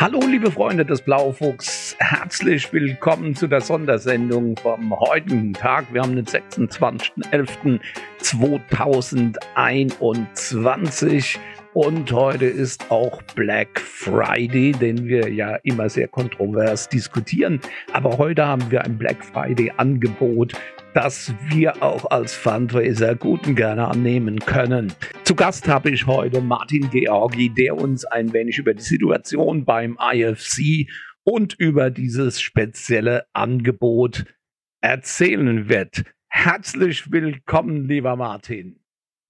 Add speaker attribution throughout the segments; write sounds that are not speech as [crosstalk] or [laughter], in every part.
Speaker 1: Hallo, liebe Freunde des Blaufuchs. Herzlich willkommen zu der Sondersendung vom heutigen Tag. Wir haben den 26.11.2021 und heute ist auch Black Friday, den wir ja immer sehr kontrovers diskutieren. Aber heute haben wir ein Black Friday Angebot, das wir auch als Fundraiser gut und gerne annehmen können. Zu Gast habe ich heute Martin Georgi, der uns ein wenig über die Situation beim IFC und über dieses spezielle Angebot erzählen wird. Herzlich willkommen, lieber Martin.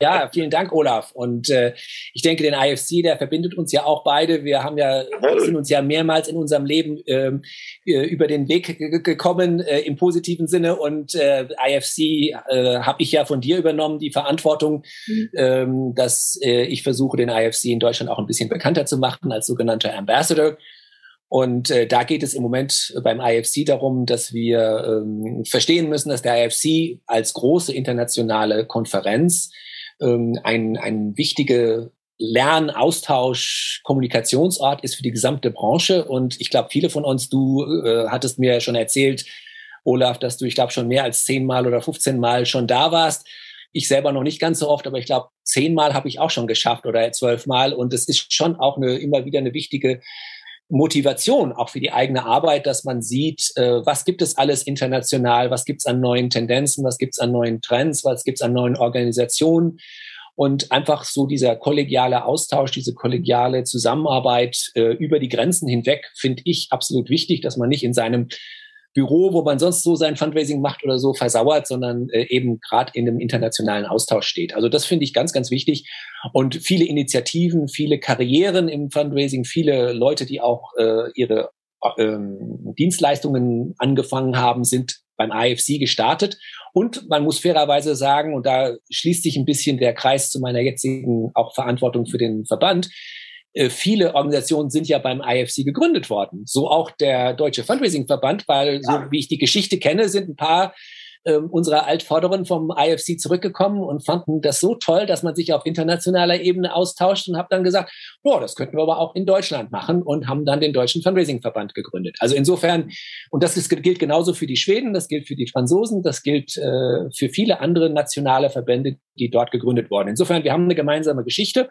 Speaker 2: Ja, vielen Dank, Olaf. Und äh, ich denke, den IFC, der verbindet uns ja auch beide. Wir haben ja sind uns ja mehrmals in unserem Leben ähm, äh, über den Weg gekommen äh, im positiven Sinne. Und äh, IFC äh, habe ich ja von dir übernommen, die Verantwortung, mhm. ähm, dass äh, ich versuche, den IFC in Deutschland auch ein bisschen bekannter zu machen als sogenannter Ambassador. Und äh, da geht es im Moment beim IFC darum, dass wir ähm, verstehen müssen, dass der IFC als große internationale Konferenz ähm, ein, ein wichtiger Lern-, Austausch-, Kommunikationsort ist für die gesamte Branche. Und ich glaube, viele von uns, du äh, hattest mir schon erzählt, Olaf, dass du, ich glaube, schon mehr als zehnmal oder 15 Mal schon da warst. Ich selber noch nicht ganz so oft, aber ich glaube, zehnmal habe ich auch schon geschafft oder zwölfmal. Und es ist schon auch eine, immer wieder eine wichtige Motivation auch für die eigene Arbeit, dass man sieht, äh, was gibt es alles international, was gibt es an neuen Tendenzen, was gibt es an neuen Trends, was gibt es an neuen Organisationen. Und einfach so dieser kollegiale Austausch, diese kollegiale Zusammenarbeit äh, über die Grenzen hinweg finde ich absolut wichtig, dass man nicht in seinem Büro, wo man sonst so sein Fundraising macht oder so, versauert, sondern äh, eben gerade in einem internationalen Austausch steht. Also das finde ich ganz, ganz wichtig. Und viele Initiativen, viele Karrieren im Fundraising, viele Leute, die auch äh, ihre ähm, Dienstleistungen angefangen haben, sind beim AFC gestartet. Und man muss fairerweise sagen, und da schließt sich ein bisschen der Kreis zu meiner jetzigen auch Verantwortung für den Verband, viele Organisationen sind ja beim IFC gegründet worden. So auch der Deutsche Fundraising-Verband, weil so wie ich die Geschichte kenne, sind ein paar ähm, unserer Altvorderen vom IFC zurückgekommen und fanden das so toll, dass man sich auf internationaler Ebene austauscht und habe dann gesagt, boah, das könnten wir aber auch in Deutschland machen und haben dann den Deutschen Fundraising-Verband gegründet. Also insofern, und das ist, gilt genauso für die Schweden, das gilt für die Franzosen, das gilt äh, für viele andere nationale Verbände, die dort gegründet wurden. Insofern, wir haben eine gemeinsame Geschichte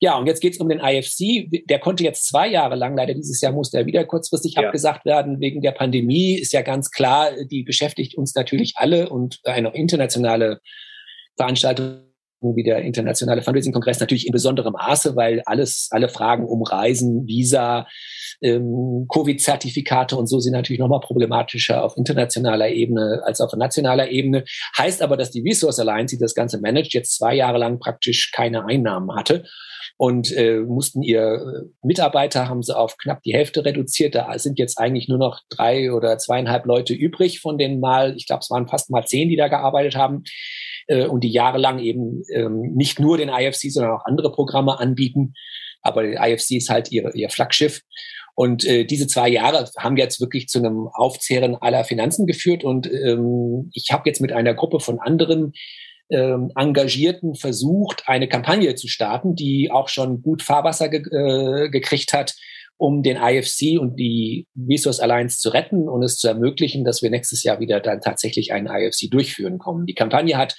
Speaker 2: ja, und jetzt geht's um den IFC. Der konnte jetzt zwei Jahre lang, leider dieses Jahr musste er wieder kurzfristig ja. abgesagt werden wegen der Pandemie. Ist ja ganz klar, die beschäftigt uns natürlich alle und eine internationale Veranstaltung wie der internationale Fundraising-Kongress natürlich in besonderem Maße, weil alles, alle Fragen um Reisen, Visa, ähm, Covid-Zertifikate und so sind natürlich nochmal problematischer auf internationaler Ebene als auf nationaler Ebene. Heißt aber, dass die Resource Alliance, die das Ganze managt, jetzt zwei Jahre lang praktisch keine Einnahmen hatte und äh, mussten ihr äh, Mitarbeiter haben sie auf knapp die Hälfte reduziert. Da sind jetzt eigentlich nur noch drei oder zweieinhalb Leute übrig von den mal, ich glaube, es waren fast mal zehn, die da gearbeitet haben äh, und die jahrelang eben ähm, nicht nur den IFC, sondern auch andere Programme anbieten. Aber der IFC ist halt ihr, ihr Flaggschiff. Und äh, diese zwei Jahre haben jetzt wirklich zu einem Aufzehren aller Finanzen geführt. Und ähm, ich habe jetzt mit einer Gruppe von anderen ähm, Engagierten versucht, eine Kampagne zu starten, die auch schon gut Fahrwasser ge äh, gekriegt hat, um den IFC und die Resource Alliance zu retten und es zu ermöglichen, dass wir nächstes Jahr wieder dann tatsächlich einen IFC durchführen kommen. Die Kampagne hat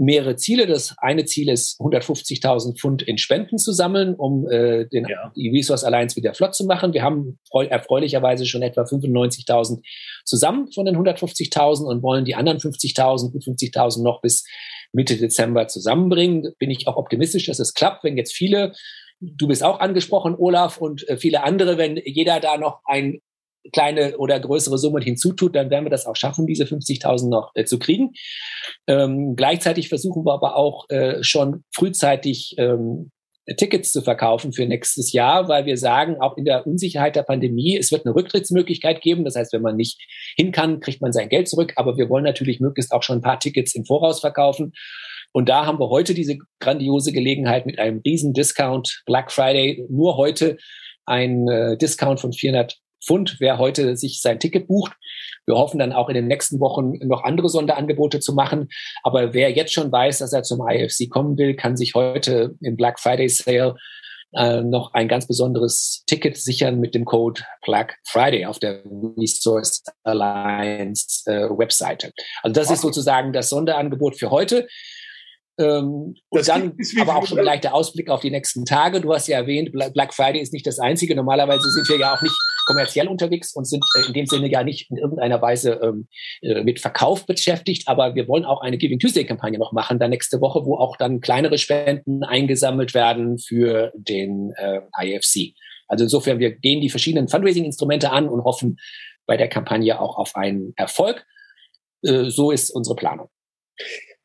Speaker 2: mehrere Ziele. Das eine Ziel ist, 150.000 Pfund in Spenden zu sammeln, um äh, den, ja. die Resource Alliance wieder flott zu machen. Wir haben erfreulicherweise schon etwa 95.000 zusammen von den 150.000 und wollen die anderen 50.000, gut 50.000 noch bis Mitte Dezember zusammenbringen. Bin ich auch optimistisch, dass es klappt, wenn jetzt viele, du bist auch angesprochen, Olaf, und äh, viele andere, wenn jeder da noch ein kleine oder größere Summe hinzutut, dann werden wir das auch schaffen, diese 50.000 noch äh, zu kriegen. Ähm, gleichzeitig versuchen wir aber auch äh, schon frühzeitig ähm, Tickets zu verkaufen für nächstes Jahr, weil wir sagen, auch in der Unsicherheit der Pandemie, es wird eine Rücktrittsmöglichkeit geben. Das heißt, wenn man nicht hin kann, kriegt man sein Geld zurück. Aber wir wollen natürlich möglichst auch schon ein paar Tickets im Voraus verkaufen. Und da haben wir heute diese grandiose Gelegenheit mit einem riesen Discount Black Friday. Nur heute ein äh, Discount von 400 Pfund, wer heute sich sein Ticket bucht. Wir hoffen dann auch in den nächsten Wochen noch andere Sonderangebote zu machen. Aber wer jetzt schon weiß, dass er zum IFC kommen will, kann sich heute im Black Friday Sale äh, noch ein ganz besonderes Ticket sichern mit dem Code Black Friday auf der Resource Alliance äh, Webseite. Also das ist sozusagen das Sonderangebot für heute. Ähm, und dann aber auch schon ein leichter Ausblick auf die nächsten Tage. Du hast ja erwähnt, Black Friday ist nicht das einzige. Normalerweise sind wir ja auch nicht kommerziell unterwegs und sind äh, in dem Sinne ja nicht in irgendeiner Weise ähm, äh, mit Verkauf beschäftigt. Aber wir wollen auch eine Giving Tuesday Kampagne noch machen, dann nächste Woche, wo auch dann kleinere Spenden eingesammelt werden für den äh, IFC. Also insofern, wir gehen die verschiedenen Fundraising-Instrumente an und hoffen bei der Kampagne auch auf einen Erfolg. Äh, so ist unsere Planung.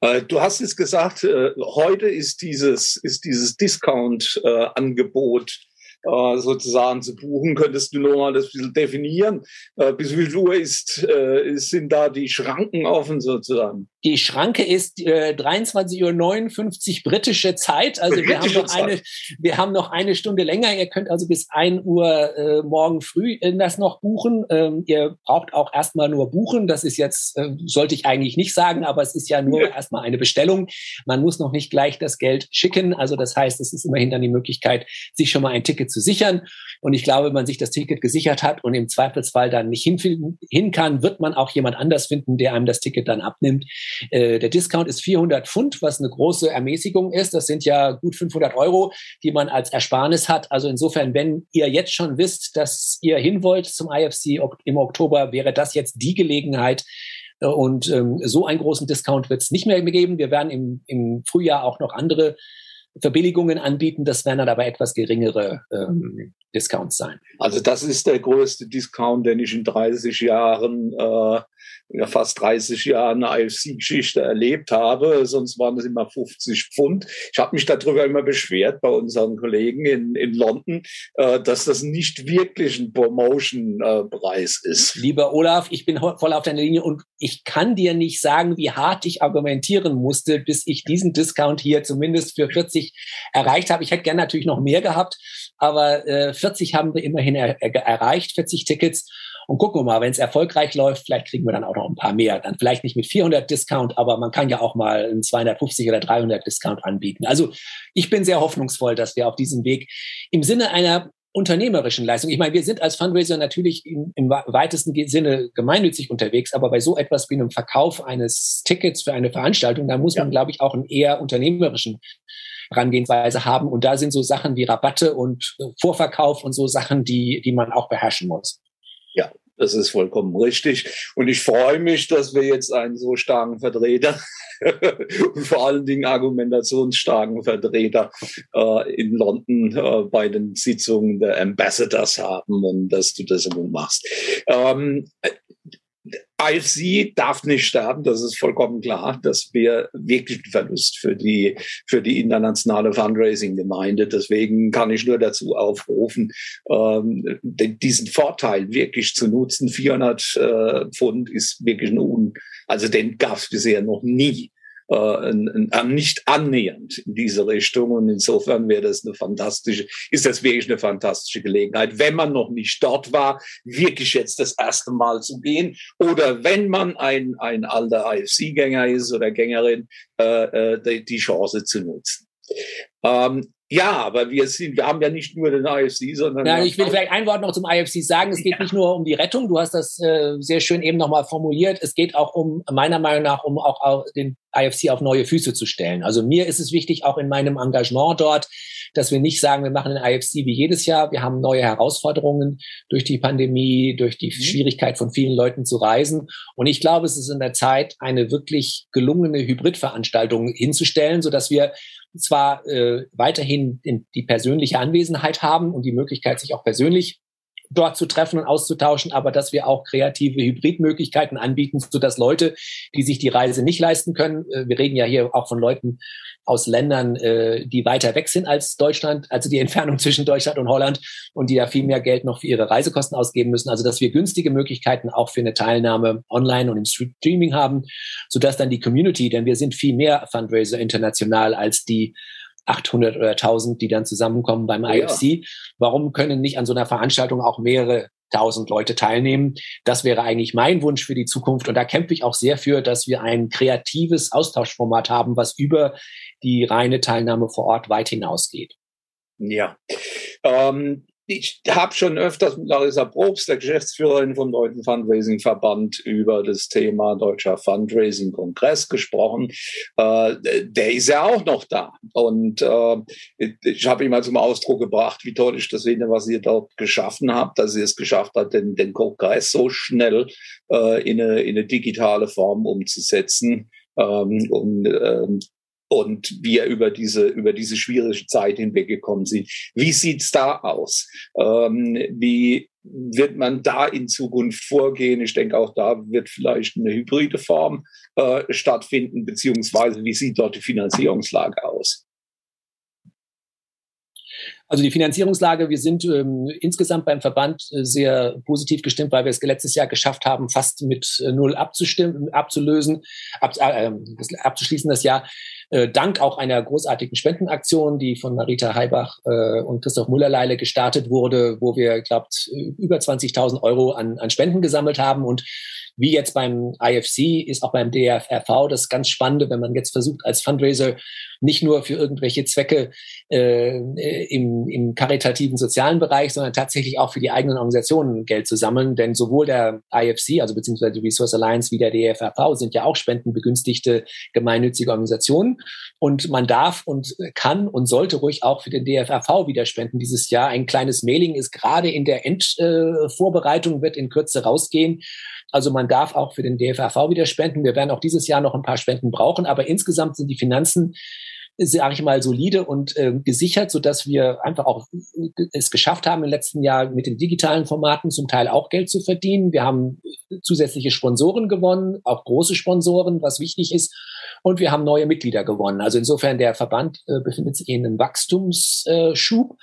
Speaker 1: Äh, du hast es gesagt, heute ist dieses, ist dieses Discount-Angebot äh, sozusagen zu buchen. Könntest du nochmal das ein bisschen definieren? Äh, bis wie viel Uhr ist, äh, sind da die Schranken offen sozusagen?
Speaker 2: Die Schranke ist äh, 23.59 Uhr britische Zeit. Also britische wir haben noch Zeit. eine, wir haben noch eine Stunde länger. Ihr könnt also bis 1 Uhr äh, morgen früh das noch buchen. Ähm, ihr braucht auch erstmal nur buchen. Das ist jetzt, äh, sollte ich eigentlich nicht sagen, aber es ist ja nur ja. erstmal eine Bestellung. Man muss noch nicht gleich das Geld schicken. Also das heißt, es ist immerhin dann die Möglichkeit, sich schon mal ein Ticket zu sichern. Und ich glaube, wenn man sich das Ticket gesichert hat und im Zweifelsfall dann nicht hin, hin kann, wird man auch jemand anders finden, der einem das Ticket dann abnimmt. Äh, der Discount ist 400 Pfund, was eine große Ermäßigung ist. Das sind ja gut 500 Euro, die man als Ersparnis hat. Also insofern, wenn ihr jetzt schon wisst, dass ihr hin wollt zum IFC im Oktober, wäre das jetzt die Gelegenheit, äh, und ähm, so einen großen Discount wird es nicht mehr geben. Wir werden im, im Frühjahr auch noch andere Verbilligungen anbieten. Das werden dann aber etwas geringere ähm, Discounts sein.
Speaker 1: Also das ist der größte Discount, den ich in 30 Jahren äh, ja fast 30 Jahren eine IFC-Geschichte erlebt habe. Sonst waren es immer 50 Pfund. Ich habe mich darüber immer beschwert bei unseren Kollegen in, in London, äh, dass das nicht wirklich ein Promotion-Preis äh, ist.
Speaker 2: Lieber Olaf, ich bin voll auf deiner Linie und ich kann dir nicht sagen, wie hart ich argumentieren musste, bis ich diesen Discount hier zumindest für 40 erreicht habe. Ich hätte gerne natürlich noch mehr gehabt, aber äh, 40 haben wir immerhin er, er, erreicht, 40 Tickets. Und gucken wir mal, wenn es erfolgreich läuft, vielleicht kriegen wir dann auch noch ein paar mehr. Dann vielleicht nicht mit 400 Discount, aber man kann ja auch mal einen 250 oder 300 Discount anbieten. Also ich bin sehr hoffnungsvoll, dass wir auf diesem Weg im Sinne einer unternehmerischen Leistung. Ich meine, wir sind als Fundraiser natürlich im, im, weitesten Sinne gemeinnützig unterwegs, aber bei so etwas wie einem Verkauf eines Tickets für eine Veranstaltung, da muss man, glaube ich, auch einen eher unternehmerischen Herangehensweise haben. Und da sind so Sachen wie Rabatte und Vorverkauf und so Sachen, die, die man auch beherrschen muss.
Speaker 1: Das ist vollkommen richtig. Und ich freue mich, dass wir jetzt einen so starken Vertreter [laughs] und vor allen Dingen argumentationsstarken Vertreter äh, in London äh, bei den Sitzungen der Ambassadors haben und dass du das immer machst. Ähm, IFC darf nicht sterben, das ist vollkommen klar. Das wäre wirklich ein Verlust für die, für die internationale Fundraising-Gemeinde. Deswegen kann ich nur dazu aufrufen, ähm, diesen Vorteil wirklich zu nutzen. 400 äh, Pfund ist wirklich ein Un, also den gab es bisher noch nie äh, nicht annähernd in diese Richtung. Und insofern wäre das eine fantastische, ist das wirklich eine fantastische Gelegenheit, wenn man noch nicht dort war, wirklich jetzt das erste Mal zu gehen. Oder wenn man ein, ein alter IFC-Gänger ist oder Gängerin, äh, äh, die Chance zu nutzen. Ähm, ja, aber wir sind, wir haben ja nicht nur den IFC, sondern.
Speaker 2: Ja, ich will vielleicht ein Wort noch zum IFC sagen. Es geht ja. nicht nur um die Rettung. Du hast das äh, sehr schön eben nochmal formuliert. Es geht auch um, meiner Meinung nach, um auch den IFC auf neue Füße zu stellen. Also mir ist es wichtig, auch in meinem Engagement dort, dass wir nicht sagen, wir machen den IFC wie jedes Jahr. Wir haben neue Herausforderungen durch die Pandemie, durch die mhm. Schwierigkeit von vielen Leuten zu reisen. Und ich glaube, es ist in der Zeit, eine wirklich gelungene Hybridveranstaltung hinzustellen, so dass wir zwar äh, weiterhin die persönliche Anwesenheit haben und die Möglichkeit, sich auch persönlich dort zu treffen und auszutauschen, aber dass wir auch kreative Hybridmöglichkeiten anbieten, so dass Leute, die sich die Reise nicht leisten können, äh, wir reden ja hier auch von Leuten aus Ländern, äh, die weiter weg sind als Deutschland, also die Entfernung [laughs] zwischen Deutschland und Holland und die ja viel mehr Geld noch für ihre Reisekosten ausgeben müssen, also dass wir günstige Möglichkeiten auch für eine Teilnahme online und im Streaming haben, so dass dann die Community, denn wir sind viel mehr Fundraiser international als die 800 oder 1000, die dann zusammenkommen beim IFC. Ja. Warum können nicht an so einer Veranstaltung auch mehrere tausend Leute teilnehmen? Das wäre eigentlich mein Wunsch für die Zukunft. Und da kämpfe ich auch sehr für, dass wir ein kreatives Austauschformat haben, was über die reine Teilnahme vor Ort weit hinausgeht.
Speaker 1: Ja. Ähm, ich habe schon öfters mit Larissa Probst, der Geschäftsführerin vom Deutschen Fundraising-Verband, über das Thema Deutscher Fundraising-Kongress gesprochen. Äh, der ist ja auch noch da. Und äh, ich habe ihm mal zum Ausdruck gebracht, wie toll ich das finde, was ihr dort geschaffen habt, dass ihr es geschafft habt, den, den Kongress so schnell äh, in, eine, in eine digitale Form umzusetzen. Ähm, und ähm, und wie er über diese, über diese schwierige Zeit hinweggekommen sind. Wie sieht's da aus? Ähm, wie wird man da in Zukunft vorgehen? Ich denke, auch da wird vielleicht eine hybride Form äh, stattfinden, beziehungsweise wie sieht dort die Finanzierungslage aus?
Speaker 2: Also die Finanzierungslage, wir sind ähm, insgesamt beim Verband äh, sehr positiv gestimmt, weil wir es letztes Jahr geschafft haben, fast mit äh, null abzustimmen, abzulösen, ab, äh, ähm, abzuschließen das Jahr. Äh, dank auch einer großartigen Spendenaktion, die von Marita Heibach äh, und Christoph Mullerleile gestartet wurde, wo wir, glaubt, über 20.000 Euro an, an Spenden gesammelt haben und wie jetzt beim IFC ist auch beim DFRV das ganz Spannende, wenn man jetzt versucht, als Fundraiser nicht nur für irgendwelche Zwecke äh, im, im karitativen sozialen Bereich, sondern tatsächlich auch für die eigenen Organisationen Geld zu sammeln. Denn sowohl der IFC, also beziehungsweise die Resource Alliance wie der DFRV sind ja auch spendenbegünstigte gemeinnützige Organisationen. Und man darf und kann und sollte ruhig auch für den DFRV wieder spenden dieses Jahr. Ein kleines Mailing ist gerade in der Endvorbereitung, äh, wird in Kürze rausgehen. Also man darf auch für den DFRV wieder spenden. Wir werden auch dieses Jahr noch ein paar Spenden brauchen, aber insgesamt sind die Finanzen sage ich mal, solide und äh, gesichert, so dass wir einfach auch es geschafft haben, im letzten Jahr mit den digitalen Formaten zum Teil auch Geld zu verdienen. Wir haben zusätzliche Sponsoren gewonnen, auch große Sponsoren, was wichtig ist. Und wir haben neue Mitglieder gewonnen. Also insofern der Verband äh, befindet sich in einem Wachstumsschub. Äh,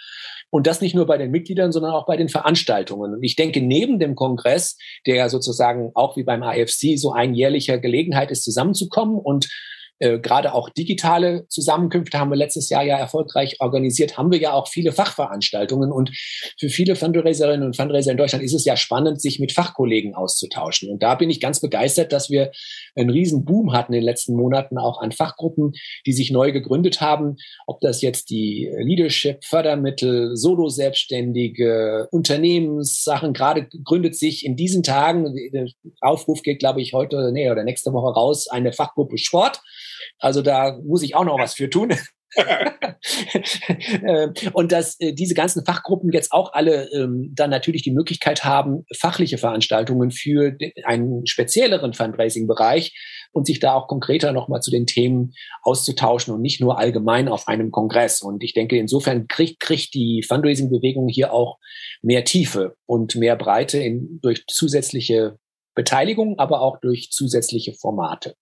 Speaker 2: und das nicht nur bei den Mitgliedern, sondern auch bei den Veranstaltungen. Und ich denke, neben dem Kongress, der sozusagen auch wie beim AFC so ein jährlicher Gelegenheit ist, zusammenzukommen und äh, gerade auch digitale Zusammenkünfte haben wir letztes Jahr ja erfolgreich organisiert, haben wir ja auch viele Fachveranstaltungen. Und für viele Fundraiserinnen und Fundraiser in Deutschland ist es ja spannend, sich mit Fachkollegen auszutauschen. Und da bin ich ganz begeistert, dass wir einen riesen Boom hatten in den letzten Monaten auch an Fachgruppen, die sich neu gegründet haben. Ob das jetzt die Leadership, Fördermittel, Solo-Selbstständige, Unternehmenssachen, gerade gründet sich in diesen Tagen, der Aufruf geht, glaube ich, heute, nee, oder nächste Woche raus, eine Fachgruppe Sport. Also da muss ich auch noch was für tun. [laughs] [laughs] Äh, und dass äh, diese ganzen Fachgruppen jetzt auch alle ähm, dann natürlich die Möglichkeit haben, fachliche Veranstaltungen für einen spezielleren Fundraising-Bereich und sich da auch konkreter nochmal zu den Themen auszutauschen und nicht nur allgemein auf einem Kongress. Und ich denke, insofern kriegt, kriegt die Fundraising-Bewegung hier auch mehr Tiefe und mehr Breite in, durch zusätzliche Beteiligung, aber auch durch zusätzliche Formate.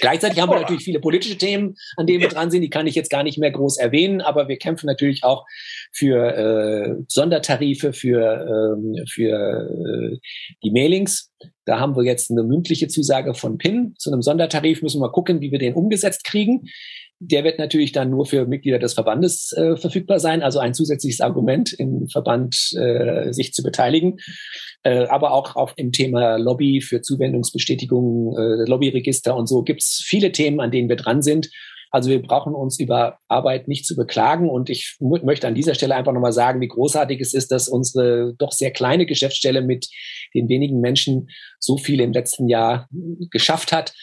Speaker 2: Gleichzeitig haben wir natürlich viele politische Themen, an denen wir dran sind. Die kann ich jetzt gar nicht mehr groß erwähnen, aber wir kämpfen natürlich auch für äh, Sondertarife, für, ähm, für äh, die Mailings. Da haben wir jetzt eine mündliche Zusage von PIN zu einem Sondertarif. Müssen wir mal gucken, wie wir den umgesetzt kriegen. Der wird natürlich dann nur für Mitglieder des Verbandes äh, verfügbar sein, also ein zusätzliches Argument im Verband äh, sich zu beteiligen. Äh, aber auch auf im Thema Lobby für Zuwendungsbestätigungen, äh, Lobbyregister und so gibt's viele Themen, an denen wir dran sind. Also wir brauchen uns über Arbeit nicht zu beklagen. Und ich möchte an dieser Stelle einfach nochmal sagen, wie großartig es ist, dass unsere doch sehr kleine Geschäftsstelle mit den wenigen Menschen so viel im letzten Jahr geschafft hat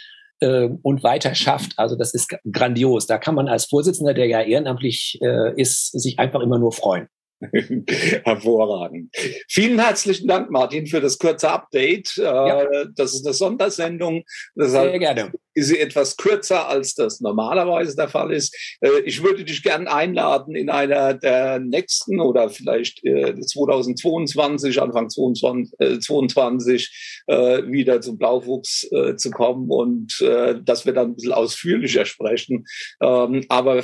Speaker 2: äh, und weiter schafft. Also das ist grandios. Da kann man als Vorsitzender, der ja ehrenamtlich äh, ist, sich einfach immer nur freuen. [laughs]
Speaker 1: Hervorragend. Vielen herzlichen Dank, Martin, für das kurze Update. Äh, ja. Das ist eine Sondersendung. Deshalb Sehr gerne. Ist sie etwas kürzer, als das normalerweise der Fall ist. Äh, ich würde dich gerne einladen, in einer der nächsten oder vielleicht 2022, äh, Anfang 2022, wieder zum Blaufuchs zu kommen und dass wir dann ein bisschen ausführlicher sprechen. Ähm, aber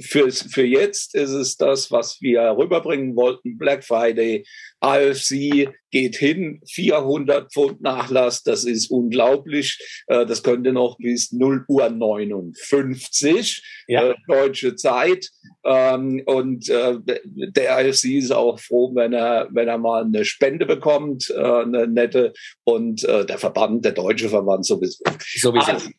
Speaker 1: für, für jetzt ist es das, was wir rüberbringen wollten. Black Friday, AFC geht hin, 400 Pfund Nachlass, das ist unglaublich. Äh, das könnte noch bis 0 Uhr 59 ja. Äh, deutsche Zeit. Ähm, und äh, der AFC ist auch froh, wenn er, wenn er mal eine Spende bekommt, eine nette. Und der Verband, der deutsche Verband sowieso. Sowieso. Also,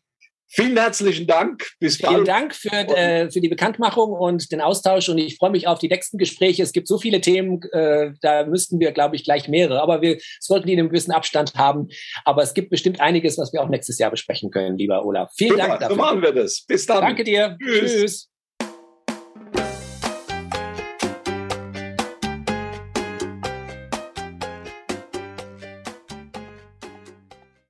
Speaker 3: Vielen herzlichen Dank.
Speaker 2: Bis bald. Vielen Dank für, äh, für die Bekanntmachung und den Austausch. Und ich freue mich auf die nächsten Gespräche. Es gibt so viele Themen, äh, da müssten wir, glaube ich, gleich mehrere. Aber wir sollten die in einem gewissen Abstand haben. Aber es gibt bestimmt einiges, was wir auch nächstes Jahr besprechen können, lieber Olaf. Vielen Super, Dank dafür.
Speaker 3: So machen wir das. Bis dann.
Speaker 2: Danke dir. Tschüss. Tschüss.